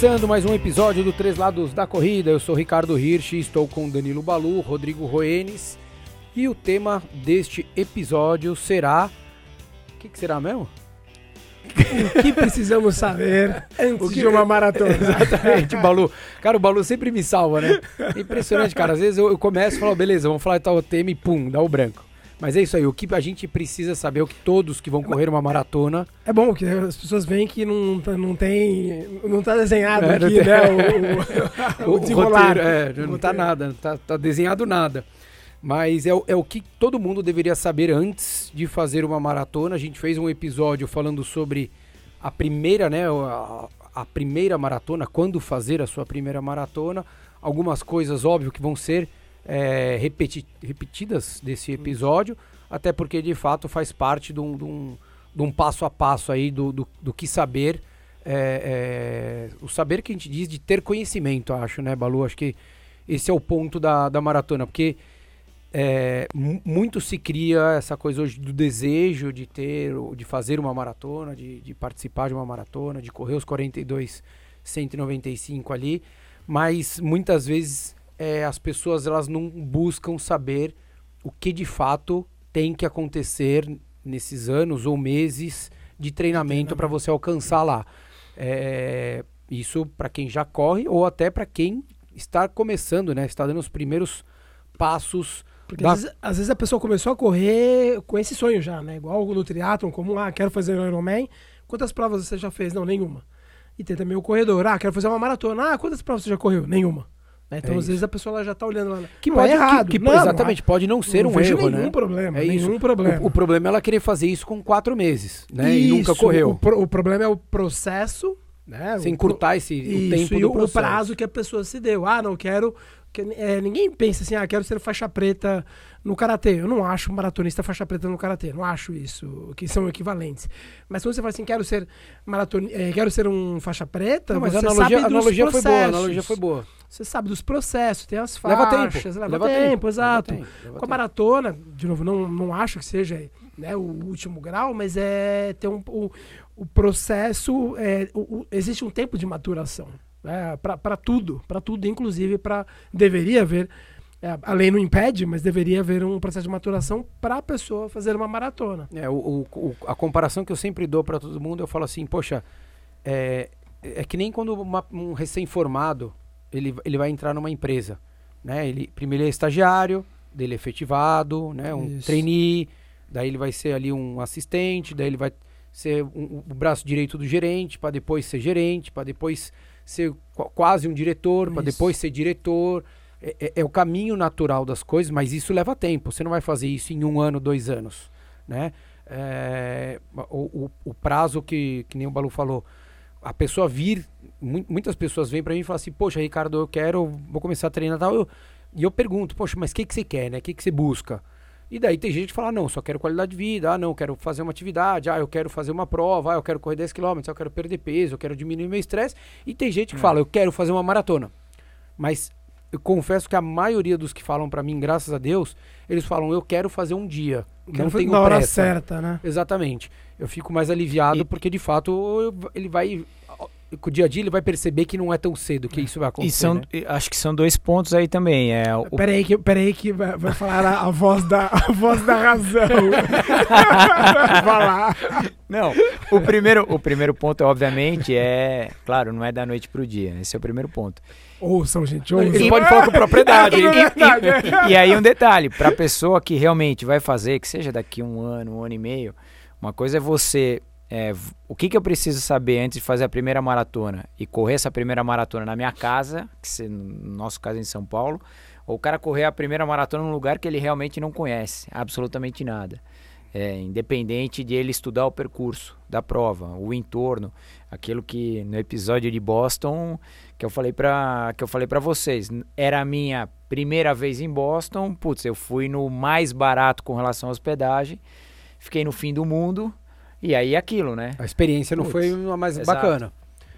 Começando mais um episódio do Três Lados da Corrida, eu sou Ricardo Hirsch, estou com Danilo Balu, Rodrigo Roenes e o tema deste episódio será. O que, que será mesmo? O que precisamos saber antes que- de uma maratona? Exatamente, Balu. Cara, o Balu sempre me salva, né? É impressionante, cara. Às vezes eu, eu começo e falo, beleza, vamos falar de tal tema e pum, dá o branco. Mas é isso aí, o que a gente precisa saber, o que todos que vão correr uma maratona. É bom que as pessoas veem que não, não tem. Não tá desenhado É, aqui, tem- né? O, o, O, o desenrolar. roteiro, é, não O tá roteiro. nada, não tá, tá desenhado nada. Mas é, o- é o que todo mundo deveria saber antes de fazer uma maratona. A gente fez um episódio falando sobre a primeira, né? A, a primeira maratona, quando fazer a sua primeira maratona. Algumas coisas, óbvio, que vão ser é, repeti- repetidas desse episódio, até porque de fato faz parte de um, de um- de um passo a passo aí do, do, do que saber. é, é, o saber que a gente diz de ter conhecimento, acho, né, Balu? Acho que esse é o ponto da, da maratona, porque é, mu- muito se cria essa coisa hoje do desejo de ter, de fazer uma maratona, de, de participar de uma maratona, de correr os 42, 195 ali, mas muitas vezes é, as pessoas elas não buscam saber o que de fato tem que acontecer nesses anos ou meses de treinamento para você alcançar lá. É, isso para quem já corre ou até para quem está começando, né? Está dando os primeiros passos Porque às vezes, às vezes a pessoa começou a correr com esse sonho já, né? Igual no triatlon, como, ah, quero fazer o Ironman. Quantas provas você já fez? Não, nenhuma. E tem também o corredor, ah, quero fazer uma maratona. Ah, quantas provas você já correu? Nenhuma. Né? Então, É às isso. esse a pessoa já tá olhando lá. que Não pode é errado. que, que- Não, exatamente pode não ser não um erro, nenhum né? problema, É isso. nenhum problema. O, o problema é ela querer fazer isso com quatro meses, né? e nunca Isso, correu. O, o problema é o processo, né? Sem o, encurtar esse o Isso, tempo e do o processo. prazo que a pessoa se deu. Ah, não quero. que- é, ninguém pensa assim, ah, quero ser faixa preta no karatê. Eu não acho maratonista faixa preta no karatê. Não acho isso, que são equivalentes. Mas quando você fala assim, quero ser maraton, é, quero ser um faixa preta, Não, mas a analogia, a analogia foi boa, analogia foi boa. Você sabe dos processos, tem as Leva faixas, tempo. leva, tempo, exato. leva tempo, leva Com a tempo. maratona, de novo, não, não acho que seja né, o último grau, mas é ter um, o, o processo. é, o- o- existe um tempo de maturação né, para tudo, para tudo, inclusive para. Deveria haver. é, a lei não impede, mas deveria haver um processo de maturação para a pessoa fazer uma maratona. É, o, o- a comparação que eu sempre dou para todo mundo, eu falo assim, poxa, é, é que nem quando uma- um recém-formado ele, ele vai entrar numa empresa, né? Ele primeiro ele é estagiário, dele é efetivado, né? Um Isso. trainee, daí ele vai ser ali um assistente, daí ele vai ser um- o braço direito do gerente, para depois ser gerente, para depois ser qu- quase um diretor, para depois ser diretor. É, é- é o caminho natural das coisas, mas isso leva tempo. Você não vai fazer isso em um ano, dois anos, né? É, o, o- o prazo que, que nem o Balu falou, a pessoa vir, mu- muitas pessoas vêm para mim e falam assim, poxa, Ricardo, eu quero, vou começar a treinar e tal. Eu- e eu pergunto, poxa, mas o que, que você quer, né? O que, que você busca? E daí tem gente que fala, não, só quero qualidade de vida, ah, não, quero fazer uma atividade, ah, eu quero fazer uma prova, ah, eu quero correr 10 km, ah, eu quero perder peso, eu quero diminuir meu estresse. E tem gente que fala, eu quero fazer uma maratona. Mas eu confesso que a maioria dos que falam para mim, graças a Deus, eles falam, eu quero fazer um dia. Quero não tenho na hora pressa. certa, né? Exatamente. Eu fico mais aliviado E- porque de fato eu- ele vai com o dia a dia ele vai perceber que não é tão cedo que isso vai acontecer. E são, né? e acho que são dois pontos aí também. É, o, Peraí que, peraí que vai, vai falar a, a voz da, a voz da razão. vai lá. não, o primeiro, o primeiro ponto, obviamente, é. Claro, não é da noite pro dia. Esse é o primeiro ponto. Ouçam, gente, Ele ouçam. pode falar com propriedade. É hein? verdade. E aí um detalhe, pra pessoa que realmente vai fazer, que seja daqui um ano, um ano e meio, uma coisa é você. É, o que, que eu preciso saber antes de fazer a primeira maratona e correr essa primeira maratona na minha casa, que se, no nosso caso é em São Paulo, ou o cara correr a primeira maratona num lugar que ele realmente não conhece, absolutamente nada. É, independente de ele estudar o percurso da prova, o entorno, aquilo que no episódio de Boston que eu falei para que eu falei para vocês, era a minha primeira vez em Boston, putz, eu fui no mais barato com relação à hospedagem, fiquei no fim do mundo e aí aquilo, né? A experiência não foi uma mais exato. bacana.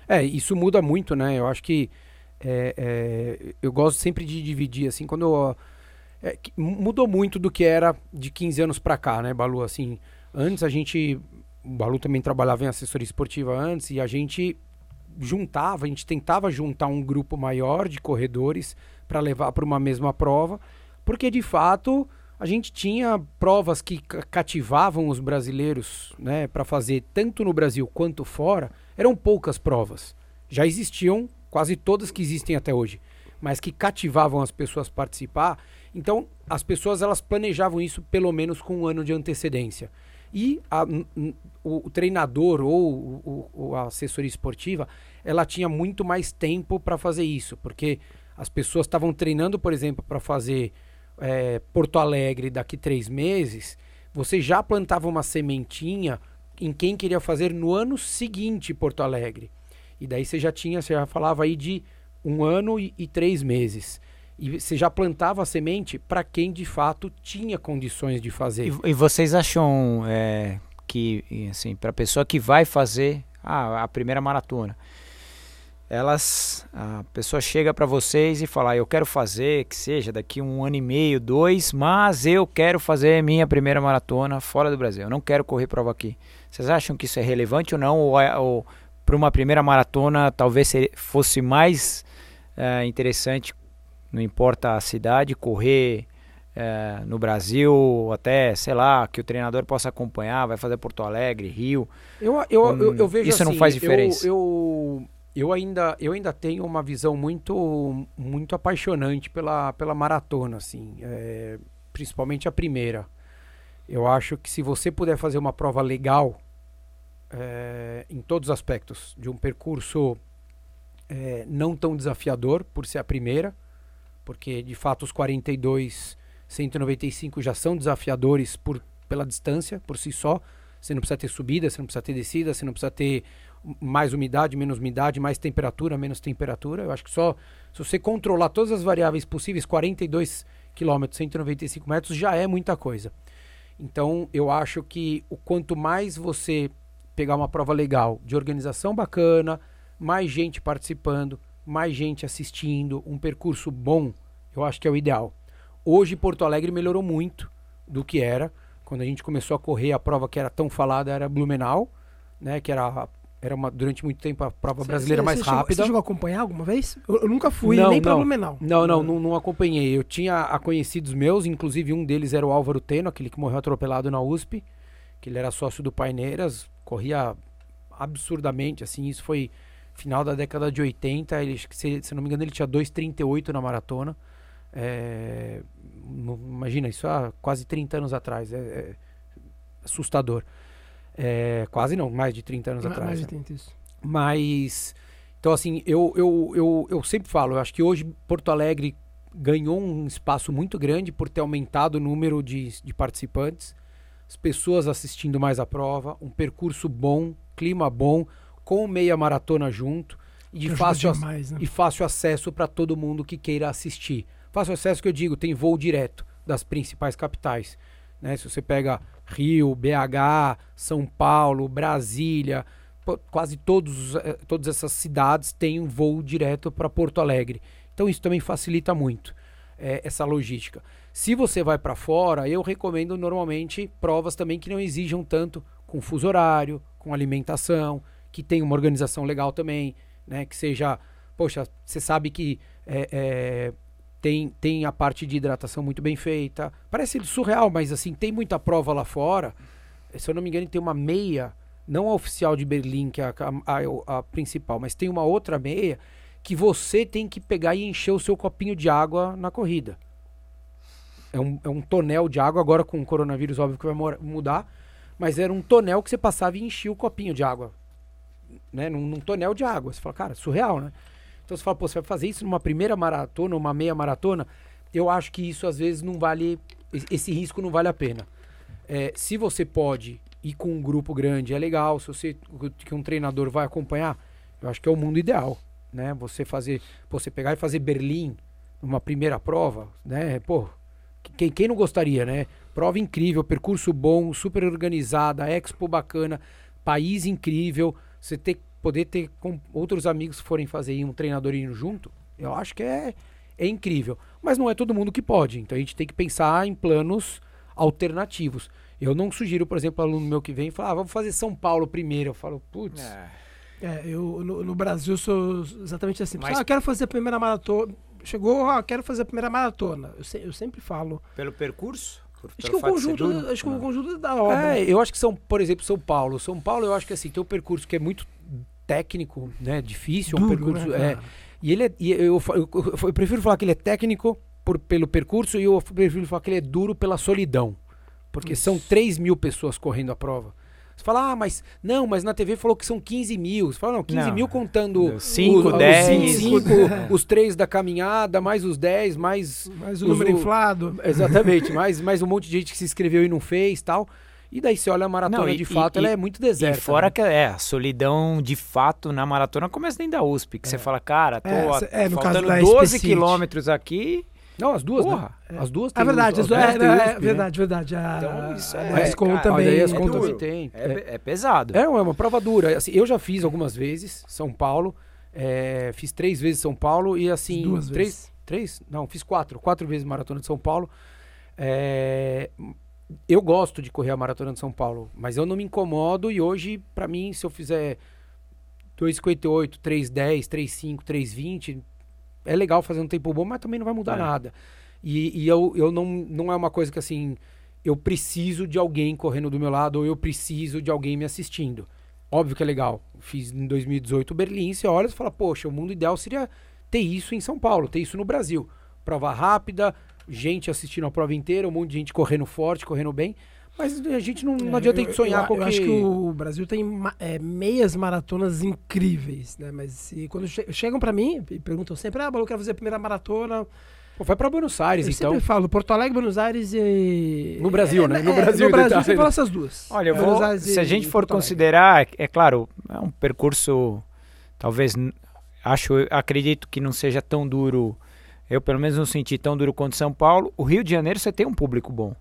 É, isso muda muito, né? Eu acho que é, é, eu gosto sempre de dividir, assim, quando eu, é, mudou muito do que era de 15 anos para cá, né, Balu? Assim, antes a gente, o Balu também trabalhava em assessoria esportiva antes e a gente juntava, a gente tentava juntar um grupo maior de corredores para levar para uma mesma prova, porque de fato a gente tinha provas que cativavam os brasileiros, né, para fazer tanto no Brasil quanto fora. Eram poucas provas. Já existiam quase todas que existem até hoje, mas que cativavam as pessoas a participar. Então, as pessoas elas planejavam isso pelo menos com um ano de antecedência. E a, o, o, treinador ou o, a assessoria esportiva, ela tinha muito mais tempo para fazer isso, porque as pessoas estavam treinando, por exemplo, para fazer é, Porto Alegre daqui três meses, você já plantava uma sementinha em quem queria fazer no ano seguinte Porto Alegre. E daí você já tinha, você já falava aí de um ano e, e três meses. E você já plantava a semente para quem de fato tinha condições de fazer. E, e vocês acham é, que, assim, para a pessoa que vai fazer a, a primeira maratona, elas a pessoa chega para vocês e fala eu quero fazer que seja daqui um ano e meio dois mas eu quero fazer minha primeira maratona fora do Brasil eu não quero correr prova aqui vocês acham que isso é relevante ou não ou, é, ou para uma primeira maratona talvez fosse mais é, interessante, não importa a cidade, correr é, no Brasil, até, sei lá, que o treinador possa acompanhar, vai fazer Porto Alegre, Rio. Eu, eu, hum, eu, eu vejo Isso assim, não faz diferença. Eu, eu, eu, ainda, eu ainda tenho uma visão muito, muito apaixonante pela, pela maratona, assim, é, principalmente a primeira. Eu acho que se você puder fazer uma prova legal, é, em todos os aspectos, de um percurso é, não tão desafiador por ser a primeira, porque de fato os 42, 195 já são desafiadores por, pela distância por si só. Você não precisa ter subida, você não precisa ter descida, você não precisa ter mais umidade, menos umidade, mais temperatura, menos temperatura. Eu acho que só se você controlar todas as variáveis possíveis, 42 km, 195 metros já é muita coisa. Então eu acho que o quanto mais você pegar uma prova legal, de organização bacana, mais gente participando, mais gente assistindo, um percurso bom, eu acho que é o ideal. Hoje Porto Alegre melhorou muito do que era. Quando a gente começou a correr, a prova que era tão falada era Blumenau, né, que era era uma, durante muito tempo a prova brasileira mais você rápida. Chegou, você chegou a acompanhar alguma vez? Eu, eu nunca fui, não, nem não. Blumenau. Não, não, não, não, acompanhei. Eu tinha conhecidos meus, inclusive um deles era o Álvaro Teno, aquele que morreu atropelado na USP, que ele era sócio do Paineiras, corria absurdamente, assim, isso foi final da década de 80, ele, se, se não me engano ele tinha 2,38 na maratona, é, imagina, isso há quase 30 anos atrás, é, é assustador. É, quase não, mais de 30 anos mais, atrás. Mais de 30, isso. Mas, então assim, eu, eu, eu, eu sempre falo, eu acho que hoje Porto Alegre ganhou um espaço muito grande por ter aumentado o número de, de participantes as pessoas assistindo mais a prova, um percurso bom, clima bom, com meia maratona junto e de fácil, demais, né? e fácil acesso para todo mundo que queira assistir. Fácil acesso que eu digo, tem voo direto das principais capitais. Né? Se você pega Rio, BH, São Paulo, Brasília, quase todos, eh, todas essas cidades têm um voo direto para Porto Alegre. Então isso também facilita muito é, essa logística. Se você vai para fora, eu recomendo normalmente provas também que não exijam tanto com fuso horário, com alimentação, que tenha uma organização legal também, né? Que seja, poxa, você sabe que é, é, tem, tem a parte de hidratação muito bem feita. Parece surreal, mas assim, tem muita prova lá fora. Se eu não me engano, tem uma meia, não a oficial de Berlim, que é a, a, a principal, mas tem uma outra meia que você tem que pegar e encher o seu copinho de água na corrida. É um, é um tonel de água, agora com o coronavírus, óbvio que vai mudar, mas era um tonel que você passava e enchia o copinho de água. Né? Num, num tonel de água. Você fala, cara, surreal, né? Então você fala, pô, você vai fazer isso numa primeira maratona, uma meia maratona? Eu acho que isso às vezes não vale, esse risco não vale a pena. É, se você pode ir com um grupo grande, é legal. Se você que um treinador vai acompanhar, eu acho que é o mundo ideal, né? Você fazer, você pegar e fazer Berlim numa primeira prova, né? Pô, quem, quem não gostaria, né? Prova incrível, percurso bom, super organizada, expo bacana, país incrível. Você ter, poder ter com outros amigos que forem fazer um treinador indo junto, Eu acho que é, é incrível. Mas não é todo mundo que pode. Então a gente tem que pensar em planos alternativos. Eu não sugiro, por exemplo, aluno meu que vem e fala, ah, vamos fazer São Paulo primeiro. Eu falo, putz. É. É, eu no, no Brasil sou exatamente assim. Mas- Ah, eu quero fazer a primeira maratona. Chegou, ah, quero fazer a primeira maratona. Eu, se- eu sempre falo. Pelo percurso? Por- Acho pelo que o conjunto, acho que o Não. conjunto da obra. É, eu acho que são, por exemplo, São Paulo. São Paulo, eu acho que assim, tem um percurso que é muito técnico, né? Difícil, um Duro, percurso. né, é, e ele é. e eu, eu, eu- eu prefiro falar que ele é técnico por, pelo percurso e eu prefiro falar que ele é duro pela solidão. Porque são 3 mil pessoas correndo a prova. Você fala, ah, mas. Não, mas na TV falou que são 15 mil. Você fala, não, 15 Não. mil contando. Cinco, os- os dez. cinco, os três da caminhada, mais os 10, mais. Mas o os- número inflado. Exatamente, mais, mais um monte de gente que se inscreveu e não fez tal. E daí você olha a maratona Não, e- de fato, e- ela é muito deserta. E fora né? que é, a solidão de fato na maratona começa dentro da USP, que você fala, cara, tô É, a- é, no caso faltando da 12 SP quilômetros aqui. Não, as duas, Porra, né? As duas É têm verdade, as as duas duas- é, têm é, USP, né? verdade, verdade. A, Então, isso a é- da é, Escom também. Olha aí as é contas duro. que tem. É, É, é pesado. é uma prova dura. Assim, eu já fiz algumas vezes São Paulo. é, fiz três vezes São Paulo e assim. Duas três, vezes. Três? Não, fiz quatro. Quatro vezes maratona de São Paulo. É, eu gosto de correr a maratona de São Paulo, mas eu não me incomodo e hoje, pra mim, se eu fizer 2,58, 3,10, 3,5, 3,20, é legal fazer um tempo bom, mas também não vai mudar É. nada. E, e eu, eu não, não é uma coisa que assim, eu preciso de alguém correndo do meu lado ou eu preciso de alguém me assistindo. Óbvio que é legal. Fiz em 2018 Berlim, você olha e fala, poxa, o mundo ideal seria ter isso em São Paulo, ter isso no Brasil. Prova rápida, gente assistindo a prova inteira, um monte de gente correndo forte, correndo bem. Mas a gente não, não É, adianta a eu- sonhar eu, com eu acho que... o Brasil tem é, meias maratonas incríveis, né? Mas se, quando che- chegam pra mim e perguntam sempre, ah, eu quero fazer a primeira maratona. Pô, vai pra Buenos Aires, Eu então. sempre falo Porto Alegre, Buenos Aires e... No Brasil, né? No É, Brasil, no Brasil, você né? fala essas duas. Olha, eu vou, se a gente for considerar, é claro, é um percurso, talvez, acho, acredito que não seja tão duro, eu pelo menos não senti tão duro quanto São Paulo. O Rio de Janeiro você tem um público bom,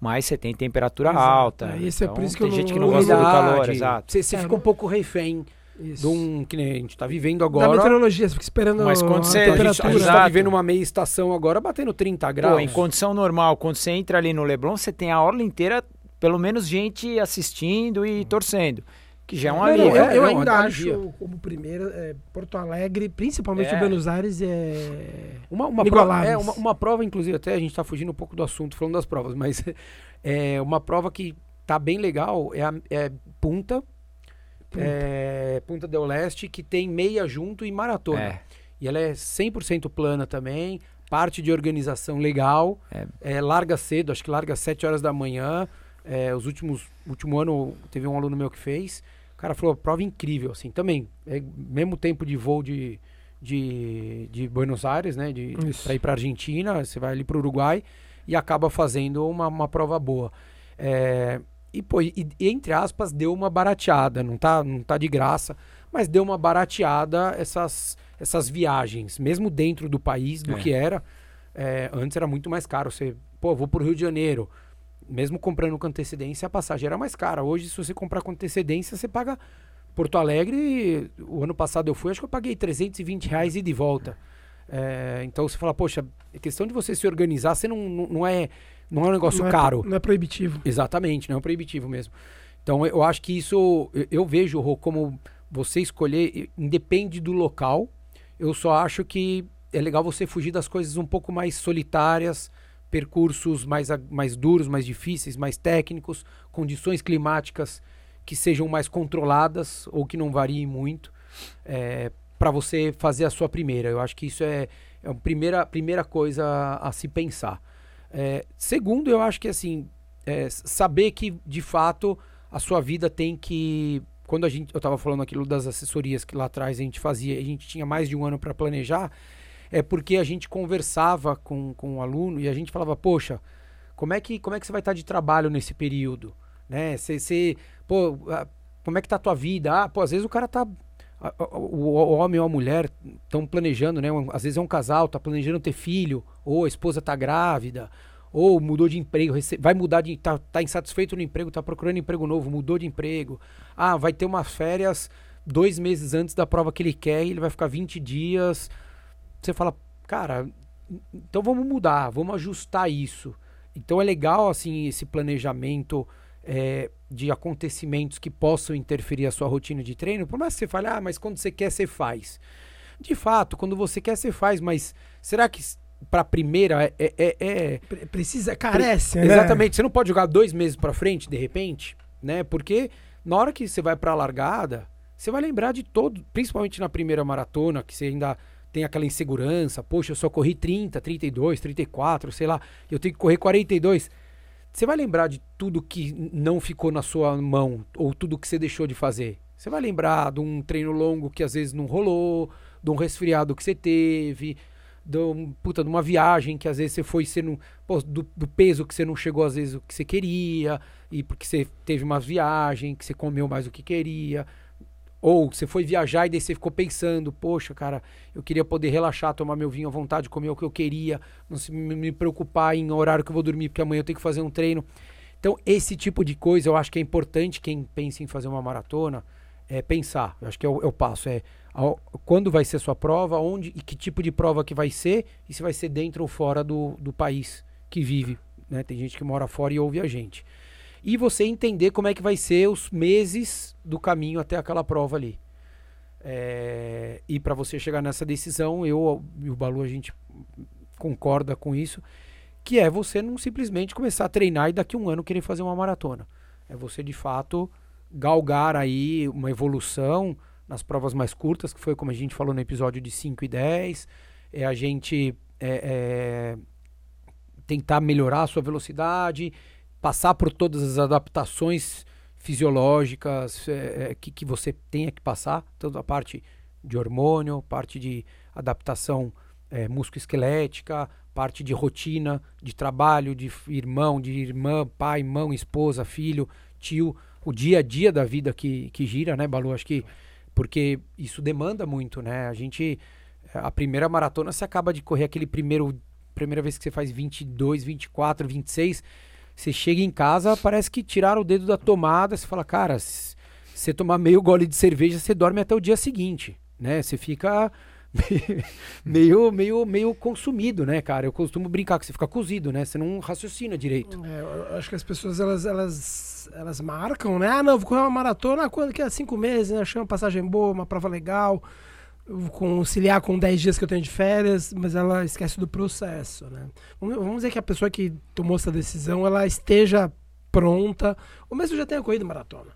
mas você tem temperatura Exato, alta. é, isso é então por isso que tem eu gente não- que não gosta do calor, exato. Você, você É, fica um pouco refém Isso. de um. Que nem a gente tá vivendo Da agora. meteorologia, você fica esperando Mas quando a você- A gente, a temperatura. gente tá Exato. vivendo uma meia estação agora batendo 30 graus. Pô, em condição normal, quando você entra ali no Leblon, você tem a orla inteira, pelo menos gente assistindo e torcendo, que já é um alívio. eu, é, eu não, ainda é acho, como primeira, é, Porto Alegre, principalmente É. Buenos Aires, é. Uma, uma, prova, é, uma, uma prova, inclusive, até a gente tá fugindo um pouco do assunto falando das provas, mas é uma prova que tá bem legal é, a, é Punta, Punta. é, Punta del Leste, que tem meia junto e maratona. É. E ela é 100% plana também, parte de organização legal, É. é, larga cedo, acho que larga às 7 horas da manhã. É, os últimos, último ano teve um aluno meu que fez, cara falou, prova incrível, assim, também, é mesmo tempo de voo de, de, de Buenos Aires, né, de, Isso. pra ir pra Argentina, você vai ali pro Uruguai e acaba fazendo uma, uma prova boa. É, e, pô, e, e, entre aspas, deu uma barateada, não tá, não tá de graça, mas deu uma barateada essas, essas viagens, mesmo dentro do país, do É. que era. É, antes era muito mais caro. Você, pô, vou pro Rio de Janeiro. Mesmo comprando com antecedência, a passagem era mais cara. Hoje, se você comprar com antecedência, você paga Porto Alegre. O ano passado eu fui, acho que eu paguei 320 reais e de volta. É, então você fala, poxa, é questão de você se organizar, você não, não, não é, não é um negócio não é- caro. não é proibitivo. Exatamente, não é um proibitivo mesmo. Então eu acho que isso, eu, eu vejo Rô, como você escolher, independe do local. Eu só acho que é legal você fugir das coisas um pouco mais solitárias, percursos mais, mais duros, mais difíceis, mais técnicos, condições climáticas que sejam mais controladas ou que não variem muito, para você fazer a sua primeira. Eu acho que isso é, é a primeira, primeira coisa a, a se pensar. É, segundo, eu acho que assim, é, saber que de fato a sua vida tem que. Quando a gente, eu estava falando aquilo das assessorias que lá atrás a gente fazia, a gente tinha mais de um ano para planejar, é porque a gente conversava com, com o aluno e a gente falava, poxa, como é que, como é que você vai estar de trabalho nesse período? Né? Você, você, pô, como é que tá a tua vida? Ah, pô, às vezes o cara tá. O, homem ou a mulher estão planejando, né? Às vezes é um casal, tá planejando ter filho, ou a esposa tá grávida, ou mudou de emprego, vai mudar de. Tá, tá insatisfeito no emprego, tá procurando emprego novo, mudou de emprego. Ah, vai ter umas férias dois meses antes da prova que ele quer e ele vai ficar 20 dias você fala, cara, então vamos mudar, vamos ajustar isso. Então é legal, assim, esse planejamento é, de acontecimentos que possam interferir a sua rotina de treino. Por mais que você fale, ah, mas quando você quer, você faz. De fato, quando você quer, você faz, mas será que para a primeira é, é, é, precisa carece, né? Exatamente. Você não pode jogar dois meses para frente de repente, né? Porque na hora que você vai para a largada, você vai lembrar de todo, principalmente na primeira maratona, que você ainda tem aquela insegurança. Poxa, eu só corri 30, 32, 34, sei lá. Eu tenho que correr 42. Você vai lembrar de tudo que não ficou na sua mão ou tudo que você deixou de fazer. Você vai lembrar de um treino longo que às vezes não rolou, de um resfriado que você teve, de, um, puta, de uma viagem que às vezes você foi sendo pô, do, do, peso que você não chegou às vezes o que você queria e porque você teve uma viagem que você comeu mais do que queria ou você foi viajar e daí você ficou pensando, poxa, cara, eu queria poder relaxar, tomar meu vinho à vontade, comer o que eu queria, não se me preocupar em horário que eu vou dormir, porque amanhã eu tenho que fazer um treino. Então, esse tipo de coisa eu acho que é importante quem pensa em fazer uma maratona é pensar. Eu acho que é o, é passo, é ao, quando vai ser sua prova, onde e que tipo de prova que vai ser, e se vai ser dentro ou fora do, do país que vive. Né? Tem gente que mora fora e ouve a gente e você entender como é que vai ser os meses do caminho até aquela prova ali. É, e para você chegar nessa decisão, eu e o Balu a gente concorda com isso, que é você não simplesmente começar a treinar e daqui a um ano querer fazer uma maratona. É você de fato galgar aí uma evolução nas provas mais curtas, que foi como a gente falou no episódio de 5 e 10, é a gente é, é, tentar melhorar a sua velocidade, passar por todas as adaptações fisiológicas é, é, que, que você tenha que passar, tanto a parte de hormônio, parte de adaptação é, musculoesquelética, parte de rotina, de trabalho, de irmão, de irmã, pai, mão, esposa, filho, tio, o dia a dia da vida que, que gira, né, Balu? Acho que porque isso demanda muito, né? A gente, a primeira maratona, você acaba de correr aquele primeiro, primeira vez que você faz 22, 24, 26, você chega em casa, parece que tiraram o dedo da tomada. Você fala, cara, se você tomar meio gole de cerveja, você dorme até o dia seguinte, né? Você fica meio, meio, meio consumido, né, cara? Eu costumo brincar que você fica cozido, né? Você não raciocina direito. É, eu acho que as pessoas, elas, elas, elas marcam, né? Ah, não, vou correr uma maratona quando que é cinco meses, né? Achei uma passagem boa, uma prova legal conciliar com 10 dias que eu tenho de férias, mas ela esquece do processo, né? Vamos dizer que a pessoa que tomou essa decisão, ela esteja pronta, ou mesmo já tenha corrido maratona.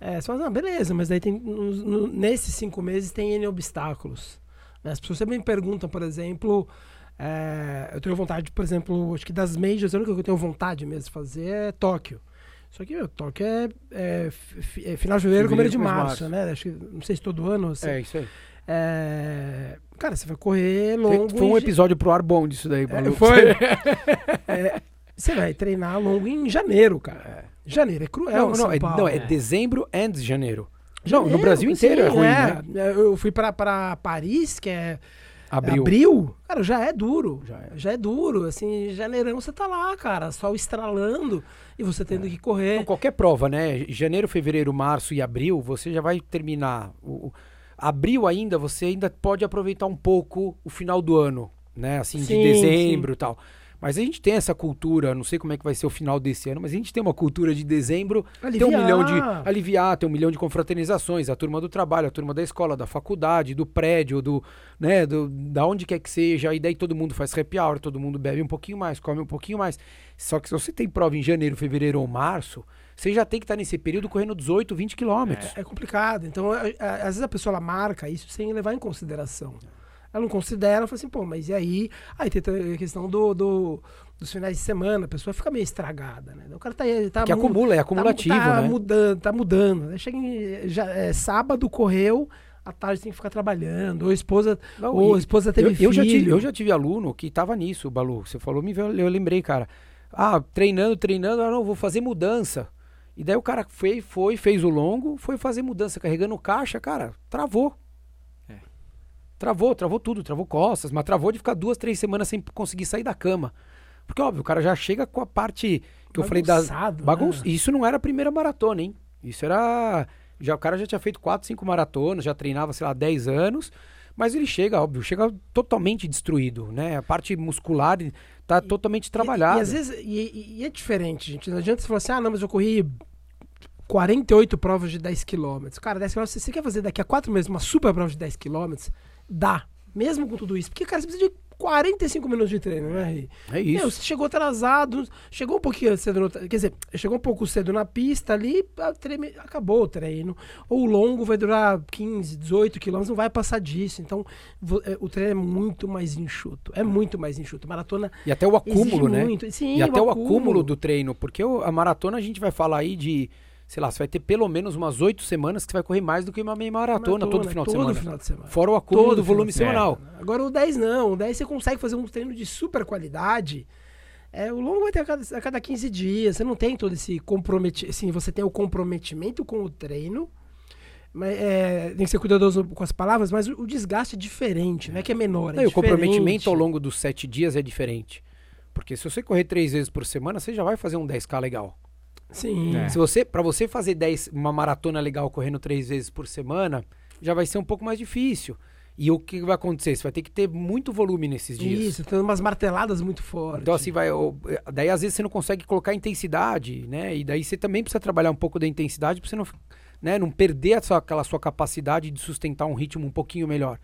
É, você fala, ah, beleza, mas daí tem, no, no, nesses cinco meses tem N obstáculos. Né? As pessoas sempre me perguntam, por exemplo, é, eu tenho vontade, por exemplo, acho que das majors, a única que eu tenho vontade mesmo de fazer é Tóquio. Só que Tóquio é, é, é final de fevereiro, começo de março, março, né? Acho que, não sei se todo ano. Assim, é, isso aí. É... Cara, você vai correr longo. Foi um episódio pro ar bom disso daí, é, Foi. é, você vai treinar longo em janeiro, cara. É. Janeiro é cruel. Não, não, é, não, é dezembro e janeiro. Janeiro, não, no Brasil inteiro sim, é ruim, é. né? Eu fui pra, pra Paris, que é Abril. Abril, cara, já é duro. Já é. já é duro. Assim, janeirão você tá lá, cara, sol estralando e você tendo é. que correr. Não, qualquer prova, né? Janeiro, fevereiro, março e abril, você já vai terminar. O, abril ainda, você ainda pode aproveitar um pouco o final do ano, né? Assim, sim, de dezembro e tal. Mas a gente tem essa cultura, não sei como é que vai ser o final desse ano, mas a gente tem uma cultura de dezembro, aliviar. tem um milhão de aliviar, tem um milhão de confraternizações, a turma do trabalho, a turma da escola, da faculdade, do prédio, do, né, do, da onde quer que seja, e daí todo mundo faz happy hour, todo mundo bebe um pouquinho mais, come um pouquinho mais. Só que se você tem prova em janeiro, fevereiro ou março, você já tem que estar nesse período correndo 18, 20 quilômetros. É, é, complicado. Então, às vezes a pessoa marca isso sem levar em consideração. Ela não considera, ela fala assim, pô, mas e aí? Aí tem a questão do, do dos finais de semana, a pessoa fica meio estragada, né? O cara tá, tá que acumula, é acumulativo, tá, tá né? Mudando, tá mudando. Chega em, já, é, sábado correu, à tarde tem que ficar trabalhando, ou a esposa, não, ou a esposa teve eu, filho. Eu já, tive, eu já tive aluno que tava nisso, Balu. Você falou, me eu lembrei, cara. Ah, treinando, treinando, ah, não, vou fazer mudança. E daí o cara foi, foi, fez o longo, foi fazer mudança, carregando caixa, cara, travou. É. Travou, travou tudo, travou costas, mas travou de ficar duas, três semanas sem conseguir sair da cama. Porque, óbvio, o cara já chega com a parte que eu falei da. Bagun... Né? Isso não era a primeira maratona, hein? Isso era. Já, o cara já tinha feito quatro, cinco maratonas, já treinava, sei lá, 10 anos. Mas ele chega, óbvio, chega totalmente destruído, né? A parte muscular tá E- totalmente E, trabalhada. e às vezes, e, e é diferente, gente. Não adianta você falar assim, ah, não, mas eu corri 48 provas de 10 km. Cara, 10 km, se você quer fazer daqui a 4 meses uma super prova de 10 km, dá. Mesmo com tudo isso. Porque, cara, você precisa de 45 minutos de treino, né, Rei? É isso. Meu, você chegou atrasado, chegou um pouquinho cedo, no, quer dizer, chegou um pouco cedo na pista ali, treme- acabou o treino. Ou o longo vai durar 15, 18 quilômetros, não vai passar disso. Então, é, o treino é muito mais enxuto. É muito mais enxuto. Maratona E até o acúmulo, né? muito. Sim, E até o acúmulo do treino, porque a maratona a gente vai falar aí de, sei lá, você vai ter pelo menos umas oito semanas que você vai correr mais do que uma meia maratona, todo final de todo semana. final de semana. Fora o acúmulo Todo do volume de semanal. Agora o 10 não. O 10 você consegue fazer um treino de super qualidade. É, o longo vai ter a cada, a cada 15 dias. Você não tem todo esse comprometimento. Sim, você tem o comprometimento com o treino. Mas, é, tem que ser cuidadoso com as palavras, mas o, o desgaste é diferente, não é que é menor. É Não, o comprometimento ao longo dos sete dias é diferente. Porque se você correr três vezes por semana, você já vai fazer um 10k legal. Sim. É. Se você, para você fazer 10, uma maratona legal correndo três vezes por semana, já vai ser um pouco mais difícil. E o que vai acontecer? Você vai ter que ter muito volume nesses dias. Isso, tem umas marteladas muito fortes. Então assim vai, daí às vezes você não consegue colocar intensidade, né? E daí você também precisa trabalhar um pouco da intensidade para você não, né, não perder a sua- aquela sua capacidade de sustentar um ritmo um pouquinho melhor.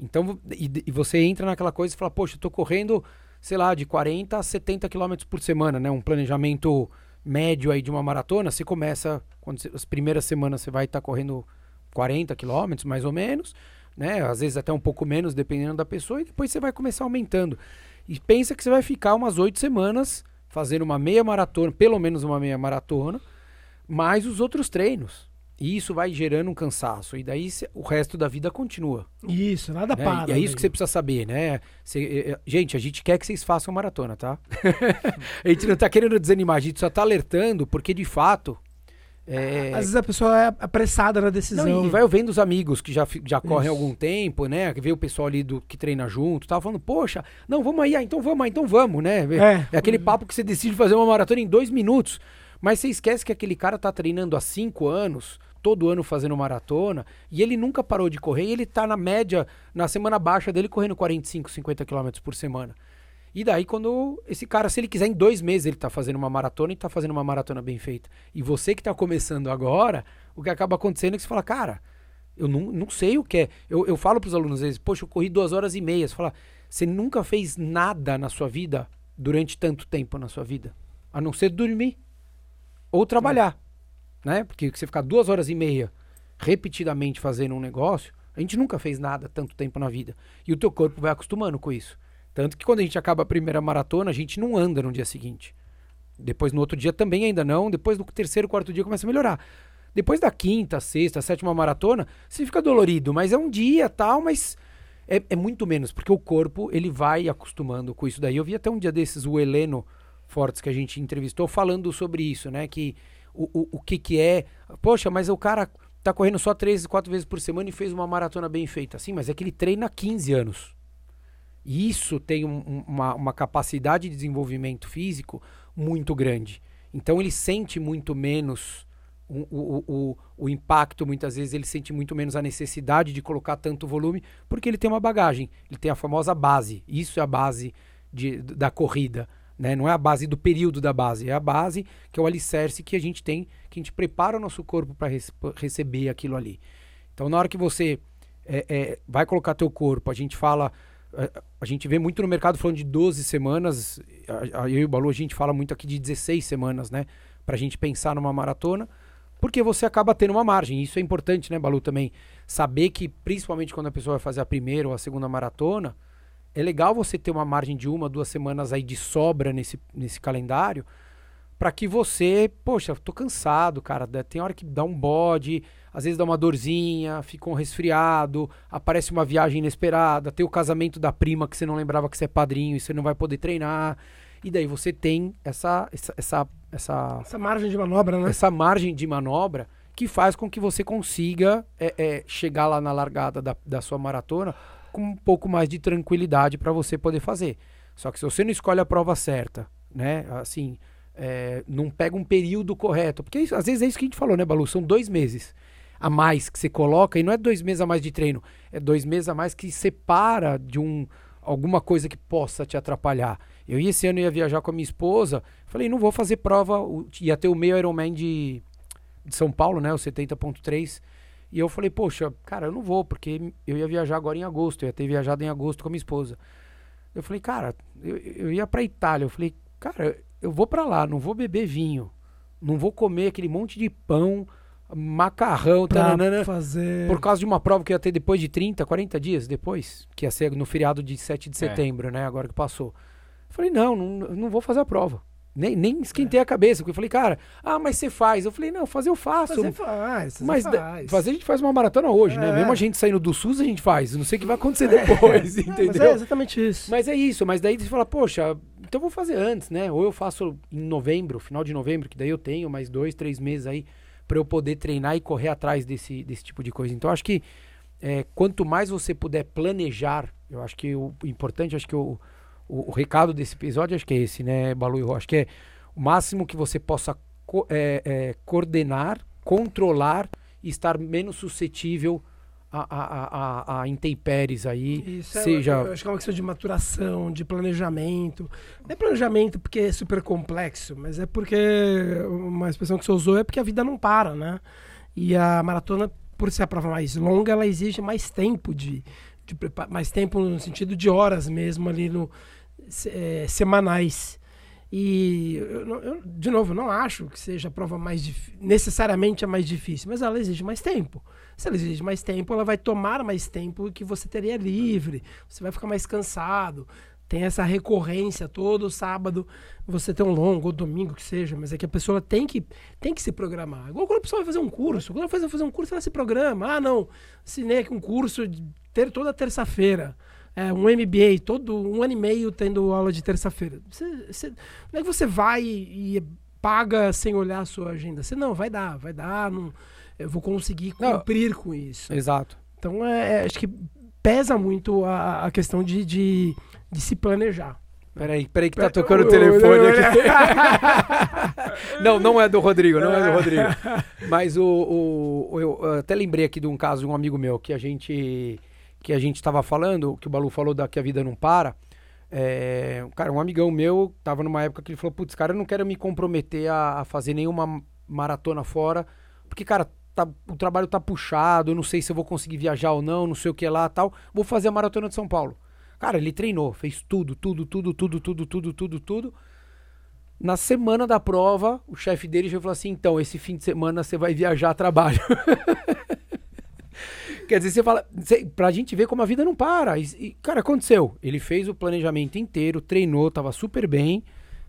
Então e, e você entra naquela coisa e fala, poxa, eu tô correndo, sei lá, de 40 a 70 quilômetros por semana, né? Um planejamento médio aí de uma maratona, você começa quando você- as primeiras semanas você vai estar correndo 40 quilômetros mais ou menos, né? Às vezes até um pouco menos, dependendo da pessoa, e depois você vai começar aumentando. E pensa que você vai ficar umas oito semanas fazendo uma meia maratona, pelo menos uma meia maratona, mais os outros treinos. E isso vai gerando um cansaço. E daí o resto da vida continua. Isso, nada né? para. E é isso que né? você precisa saber, né? Cê- é, é, gente, a gente quer que vocês façam maratona, tá? a gente não tá querendo desanimar, a gente só tá alertando, porque de fato. é, Às vezes a pessoa é apressada na decisão. não, e vai vendo os amigos que já, já correm Isso. algum tempo, né? Que vê o pessoal ali do, que treina junto, tava falando, poxa, não, vamos aí, ah, então vamos, ah, então vamos, né? É. É aquele papo que você decide fazer uma maratona em dois minutos. Mas você esquece que aquele cara tá treinando há cinco anos, todo ano fazendo maratona, e ele nunca parou de correr, e ele tá na média, na semana baixa dele, correndo 45, 50 quilômetros por semana. E daí, quando esse cara, se ele quiser, em dois meses ele tá fazendo uma maratona e tá fazendo uma maratona bem feita. E você que tá começando agora, o que acaba acontecendo é que você fala, cara, eu não, não sei o que é. Eu, eu falo pros alunos às vezes, poxa, eu corri duas horas e meia. Você fala, você nunca fez nada na sua vida durante tanto tempo na sua vida, a não ser dormir ou trabalhar, né? Porque você ficar duas horas e meia repetidamente fazendo um negócio, a gente nunca fez nada tanto tempo na vida. E o teu corpo vai acostumando com isso. Tanto que quando a gente acaba a primeira maratona, a gente não anda no dia seguinte. Depois no outro dia também ainda não. Depois no terceiro, quarto dia começa a melhorar. Depois da quinta, sexta, sétima maratona, você fica dolorido, mas é um dia tal, mas é, é muito menos, porque o corpo ele vai acostumando com isso daí. Eu vi até um dia desses o Heleno Fortes que a gente entrevistou falando sobre isso, né? Que o, o, o que que é. Poxa, mas o cara tá correndo só três, quatro vezes por semana e fez uma maratona bem feita. Sim, mas é que ele treina há 15 anos. E isso tem um- um- uma, uma capacidade de desenvolvimento físico muito grande. Então ele sente muito menos o, o, o, o impacto, muitas vezes ele sente muito menos a necessidade de colocar tanto volume, porque ele tem uma bagagem, ele tem a famosa base. Isso é a base de, da corrida. Né? Não é a base do período da base, é a base que é o alicerce que a gente tem, que a gente prepara o nosso corpo para receber aquilo ali. Então, na hora que você é, é, vai colocar teu corpo, a gente fala, a, a gente vê muito no mercado falando de 12 semanas, a, a, eu e o Balu, a gente fala muito aqui de 16 semanas, né? Pra gente pensar numa maratona, porque você acaba tendo uma margem. Isso é importante, né, Balu, também. Saber que, principalmente quando a pessoa vai fazer a primeira ou a segunda maratona, é legal você ter uma margem de uma, duas semanas aí de sobra nesse, nesse calendário, para que você, poxa, tô cansado, cara. Tem hora que dá um bode, às vezes dá uma dorzinha, fica um resfriado, aparece uma viagem inesperada, tem o casamento da prima que você não lembrava que você é padrinho e você não vai poder treinar. E daí você tem essa, essa, essa, essa, Essa margem de manobra, né? essa margem de manobra que faz com que você consiga é, é, chegar lá na largada da, da sua maratona com um pouco mais de tranquilidade para você poder fazer. Só que se você não escolhe a prova certa, né? Assim, é, não pega um período correto, porque isso- às vezes é isso que a gente falou, né, Balu? São dois meses. a mais que você coloca, e não é dois meses a mais de treino, é dois meses a mais que separa de um alguma coisa que possa te atrapalhar. Eu esse ano ia viajar com a minha esposa, falei, não vou fazer prova, ia ter o meio Ironman de, de São Paulo, né, o 70.3, e eu falei, poxa, cara, eu não vou, porque eu ia viajar agora em agosto, eu ia ter viajado em agosto com a minha esposa. Eu falei, cara, eu, eu ia pra Itália, eu falei, cara, eu vou para lá, não vou beber vinho, não vou comer aquele monte de pão, macarrão, Pra taranana, fazer. por causa de uma prova que ia ter depois de 30, 40 dias depois, que ia ser no feriado de 7 de É. setembro, né? Agora que passou. Falei, não, não, não vou fazer a prova. Nem, nem esquentei a cabeça, porque eu falei, cara, ah, mas você faz. Eu falei, não, fazer eu faço. Fazer faz, mas faz. fazer a gente faz uma maratona hoje, né? É. Mesmo a gente saindo do SUS, a gente faz. Não sei o que vai acontecer depois, Não, mas entendeu? é exatamente isso. Mas é isso, mas daí você fala, poxa, então eu vou fazer antes, né? Ou eu faço em novembro, final de novembro, que daí eu tenho mais dois, três meses aí para eu poder treinar e correr atrás desse, desse tipo de coisa. Então acho que é, quanto mais você puder planejar, eu acho que o, o importante, acho que o, o, o recado desse episódio, acho que é esse, né, Balu e Rô? Acho que é o máximo que você possa co- é, é, coordenar, controlar e estar menos suscetível a, a, a, a, intempéries aí, Isso é, seja eu acho que é uma questão de maturação, de planejamento. Não é planejamento porque é super complexo, mas é porque uma expressão que você usou é porque a vida não para, né? E a maratona, por ser a prova mais longa, ela exige mais tempo de, de mais tempo no sentido de horas mesmo ali no eh, semanais. E eu, eu, de novo, não acho que seja a prova mais necessariamente a mais difícil, mas ela exige mais tempo. Se ela exige mais tempo, ela vai tomar mais tempo que você teria livre. Você vai ficar mais cansado. Tem essa recorrência todo sábado, você tem um longo, ou domingo que seja, mas é que a pessoa tem que, tem que se programar. Igual quando a pessoa vai fazer um curso. Quando ela vai fazer um curso, ela se programa. Ah, não, assinei aqui um curso de ter toda terça-feira. É, um MBA, todo um ano e meio tendo aula de terça-feira. Você- não é que você vai e, paga sem olhar a sua agenda. Você não, vai dar, vai dar, não, eu vou conseguir Não. cumprir com isso. Exato. Então, é, é, acho que pesa muito a, a questão de, de, de se planejar. Peraí, peraí que tá tocando o telefone aqui. não, não é do Rodrigo, não é do Rodrigo. Mas o, o- eu até lembrei aqui de um caso de um amigo meu que a gente que a gente tava falando, que o Balu falou da que a vida não para. É, cara, um amigão meu tava numa época que ele falou, putz, cara, eu não quero me comprometer a, a fazer nenhuma maratona fora, porque, cara, tá- o trabalho tá puxado, eu não sei se eu vou conseguir viajar ou não, não sei o que lá tal. Vou fazer a maratona de São Paulo. Cara, ele treinou, fez tudo, tudo, tudo, tudo, tudo, tudo, tudo, tudo. Na semana da prova, o chefe dele já falou assim: então, esse fim de semana você vai viajar a trabalho. Quer dizer, você fala, cê, pra gente ver como a vida não para. E, e, cara, aconteceu. Ele fez o planejamento inteiro, treinou, tava super bem.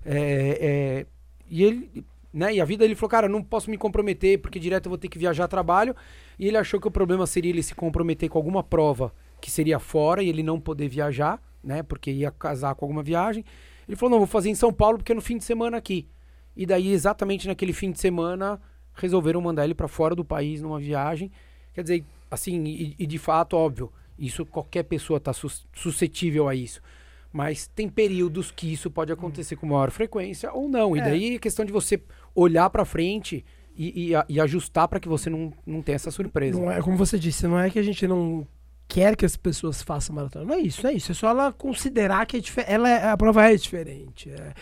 é, é, e ele, né? E a vida ele falou, cara, não posso me comprometer, porque direto eu vou ter que viajar a trabalho. E ele achou que o problema seria ele se comprometer com alguma prova que seria fora e ele não poder viajar, né? Porque ia casar com alguma viagem. Ele falou, não, vou fazer em São Paulo porque é no fim de semana aqui. E daí, exatamente naquele fim de semana, resolveram mandar ele para fora do país numa viagem. Quer dizer, assim, e, e de fato, óbvio, isso qualquer pessoa está suscetível a isso. Mas tem períodos que isso pode acontecer com maior frequência ou não. E É. daí é questão de você olhar para frente e, e e ajustar para que você não, não tenha essa surpresa. Não é, como você disse, não é que a gente não quer que as pessoas façam maratona. Não é isso, não é isso. É só ela considerar que é ela é- a prova é diferente. É,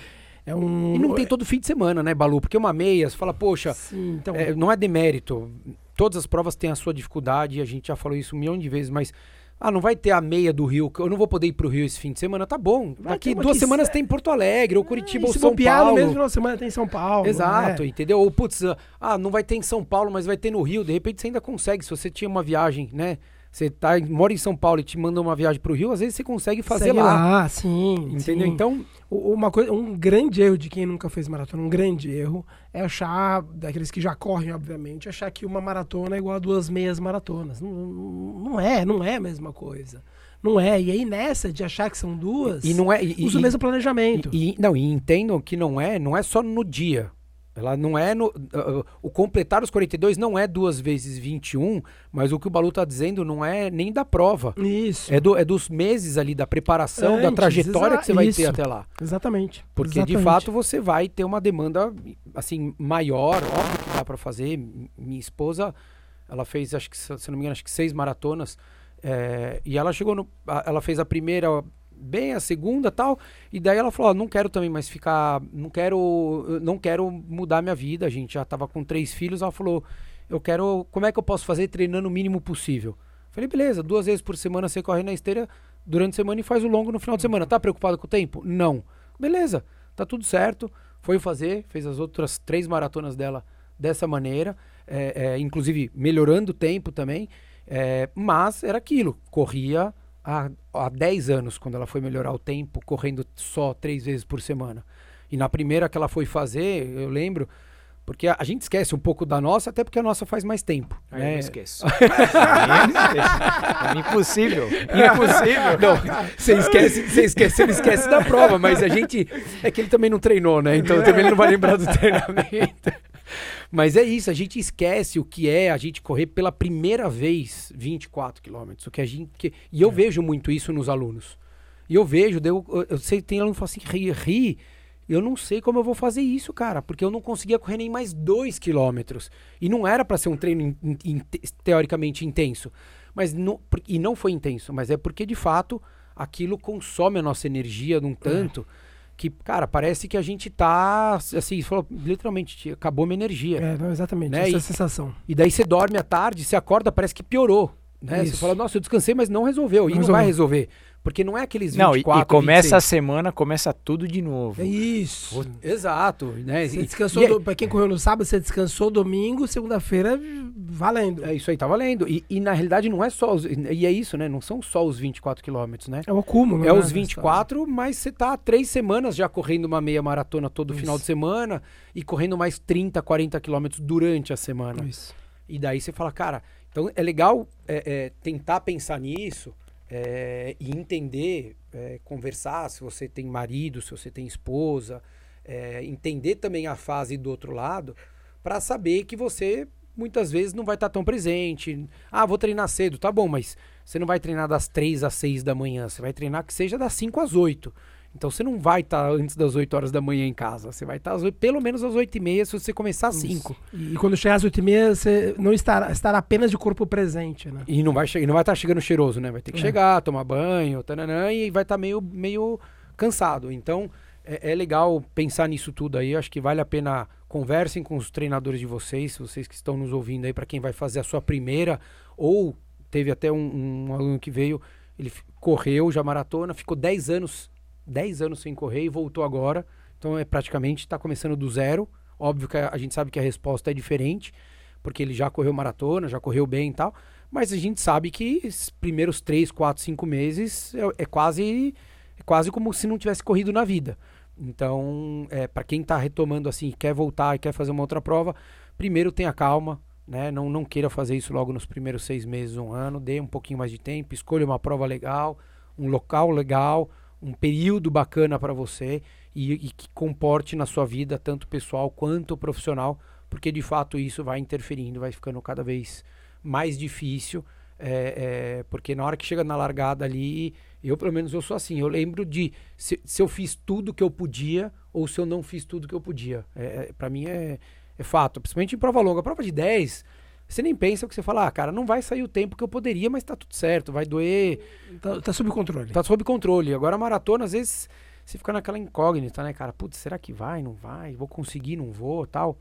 é um. E não tem todo fim de semana, né, Balu? Porque uma meia, você fala, poxa, Sim, então. É, não é demérito. Todas as provas têm a sua dificuldade, a gente já falou isso um milhão de vezes, mas. Ah, não vai ter a meia do Rio, que eu não vou poder ir pro Rio esse fim de semana, tá bom. Vai Daqui duas semanas se- tem Porto Alegre, ou Curitiba, e ou São Paulo. mesmo final de semana tem São Paulo. Exato, né? entendeu? Ou, putz, ah, não vai ter em São Paulo, mas vai ter no Rio. De repente você ainda consegue. Se você tinha uma viagem, né? Você tá, mora em São Paulo e te manda uma viagem pro Rio, às vezes você consegue fazer Segue lá. sim. Entendeu? sim. Então, Uma coisa, um grande erro de quem nunca fez maratona, um grande erro, é achar, daqueles que já correm, obviamente, achar que uma maratona é igual a duas meias maratonas. Não, não é, não é a mesma coisa. Não é. E aí nessa de achar que são duas, e não é. E, usa e- o mesmo planejamento. E, não, e entendam que não é, não é só no dia. Ela não é no. uh, o completar os 42 não é duas vezes 21, mas o que o Balu tá dizendo não é nem da prova. Isso. É, do, é dos meses ali, da preparação, da Antes, trajetória exa- que você vai ter isso. até lá. Exatamente. Porque de Exatamente. fato você vai ter uma demanda assim maior, óbvio que dá pra fazer. Minha esposa Ela fez, acho que, se não me engano, acho que seis maratonas. É, e ela chegou no. Ela fez a primeira bem, a segunda tal. E daí ela falou: não quero também mais ficar. Não quero. Não quero mudar minha vida. A gente já tava com três filhos. Ela falou: eu quero. Como é que eu posso fazer treinando o mínimo possível? Falei, beleza, duas vezes por semana você corre na esteira durante a semana e faz o longo no final de semana. Tá preocupado com o tempo? Não. Beleza, tá tudo certo. Foi fazer, fez as outras três maratonas dela dessa maneira, é, é, inclusive melhorando o tempo também. É, mas era aquilo, corria há, há 10 anos, quando ela foi melhorar o tempo, correndo só três vezes por semana. E na primeira que ela foi fazer, eu lembro, porque a, a, gente esquece um pouco da nossa, até porque a nossa faz mais tempo. Aí né? eu esqueço. é impossível. Impossível. Não, você esquece, você esquece, você esquece da prova, mas a gente. É que ele também não treinou, né? Então também ele não vai lembrar do treinamento. Mas é isso, a gente esquece o que é a gente correr pela primeira vez 24 quilômetros. O que a gente. Que, e eu é. vejo muito isso nos alunos. E eu vejo, eu, eu sei, tem aluno que fala assim, ri, ri eu não sei como eu vou fazer isso, cara, porque eu não conseguia correr nem mais dois quilômetros. E não era para ser um treino in, in, teoricamente intenso. Mas não, e não foi intenso, mas é porque de fato aquilo consome a nossa energia num tanto que, cara, parece que a gente tá assim, falou, literalmente, acabou minha energia. É, não, exatamente, né? essa e, sensação. E daí você dorme à tarde, você acorda, parece que piorou. Né? Você fala, nossa, eu descansei, mas não resolveu. Não e resolveu. não vai resolver. Porque não é aqueles 24, Não, e, e começa 26. a semana, começa tudo de novo. É isso. Exato. Né? Você descansou, e, do, pra quem correu no sábado, você descansou domingo, segunda-feira, valendo. É isso aí, tá valendo. E, e, na realidade não é só os, E é isso, né? Não são só os 24 quilômetros, né? É o acúmulo. É né? os 24, mas você tá há três semanas já correndo uma meia maratona todo isso. final de semana e correndo mais 30, 40 quilômetros durante a semana. Isso. E daí você fala, cara, então é legal é, é, tentar pensar nisso é, e entender, é, conversar se você tem marido, se você tem esposa, é, entender também a fase do outro lado, para saber que você muitas vezes não vai estar tá tão presente. Ah, vou treinar cedo, tá bom, mas você não vai treinar das 3 às 6 da manhã, você vai treinar que seja das 5 às 8. Então você não vai estar tá antes das 8 horas da manhã em casa. Você vai estar tá pelo menos às 8 e meia se você começar às 5. E, quando chegar às 8 e meia, você não estará, estará apenas de corpo presente, né? E não vai, não vai estar chegando cheiroso, né? Vai ter que é. chegar, tomar banho, tananã, e vai estar meio, meio cansado. Então é, é legal pensar nisso tudo aí. Acho que vale a pena conversem com os treinadores de vocês, vocês que estão nos ouvindo aí, para quem vai fazer a sua primeira, ou teve até um, um aluno que veio, ele correu já maratona, ficou 10 anos 10 anos sem correr e voltou agora. Então é praticamente está começando do zero. Óbvio que a, a, gente sabe que a resposta é diferente, porque ele já correu maratona, já correu bem e tal. Mas a gente sabe que os primeiros 3, 4, 5 meses é, é quase é quase como se não tivesse corrido na vida. Então, é, para quem está retomando assim, quer voltar e quer fazer uma outra prova, primeiro tenha calma, né? Não, não queira fazer isso logo nos primeiros seis meses, um ano, dê um pouquinho mais de tempo, escolha uma prova legal, um local legal, um período bacana para você e, e, que comporte na sua vida, tanto pessoal quanto profissional, porque de fato isso vai interferindo, vai ficando cada vez mais difícil. É, é, porque na hora que chega na largada ali, eu pelo menos eu sou assim, eu lembro de se, se eu fiz tudo que eu podia ou se eu não fiz tudo que eu podia. É, é para mim é, é fato, principalmente em prova longa. Prova de 10, você nem pensa o que você fala, ah, cara, não vai sair o tempo que eu poderia, mas tá tudo certo, vai doer. Tá, tá sob controle. Tá sob controle. Agora a maratona, às vezes, você fica naquela incógnita, né, cara? Putz, será que vai? Não vai? Vou conseguir? Não vou? Tal.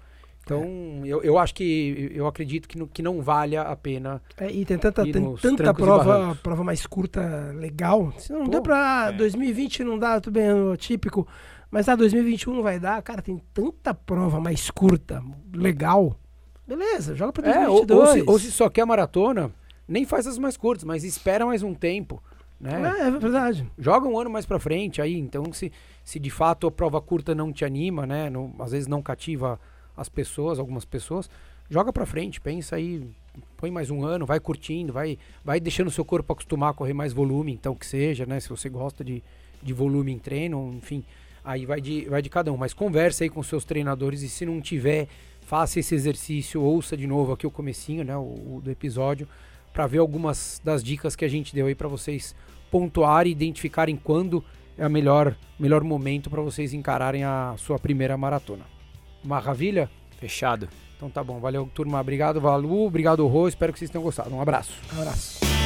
Então, é. eu, eu acho que, eu acredito que, no, que não valha a pena. É, e tem tanta, tem tanta prova, prova mais curta legal. Se não Pô, deu pra. É. 2020 não dá, tudo bem, é típico. Mas a ah, 2021 não vai dar. Cara, tem tanta prova mais curta, legal. Beleza, joga pra 2022. É, ou, ou, se, ou se só quer maratona, nem faz as mais curtas, mas espera mais um tempo. Né? É, é verdade. Joga um ano mais pra frente aí, então se, se de fato a prova curta não te anima, né? Não, às vezes não cativa as pessoas, algumas pessoas, joga pra frente, pensa aí, põe mais um ano, vai curtindo, vai, vai deixando o seu corpo acostumar a correr mais volume, então que seja, né? Se você gosta de, de volume em treino, enfim, aí vai de, vai de cada um. Mas conversa aí com seus treinadores e se não tiver faça esse exercício, ouça de novo aqui o comecinho, né, o, o do episódio, para ver algumas das dicas que a gente deu aí para vocês pontuarem e identificarem quando é o melhor, melhor momento para vocês encararem a sua primeira maratona. Maravilha? Fechado. Então tá bom, valeu, turma. Obrigado, Valu. Obrigado, Rô. Espero que vocês tenham gostado. Um abraço. Um abraço.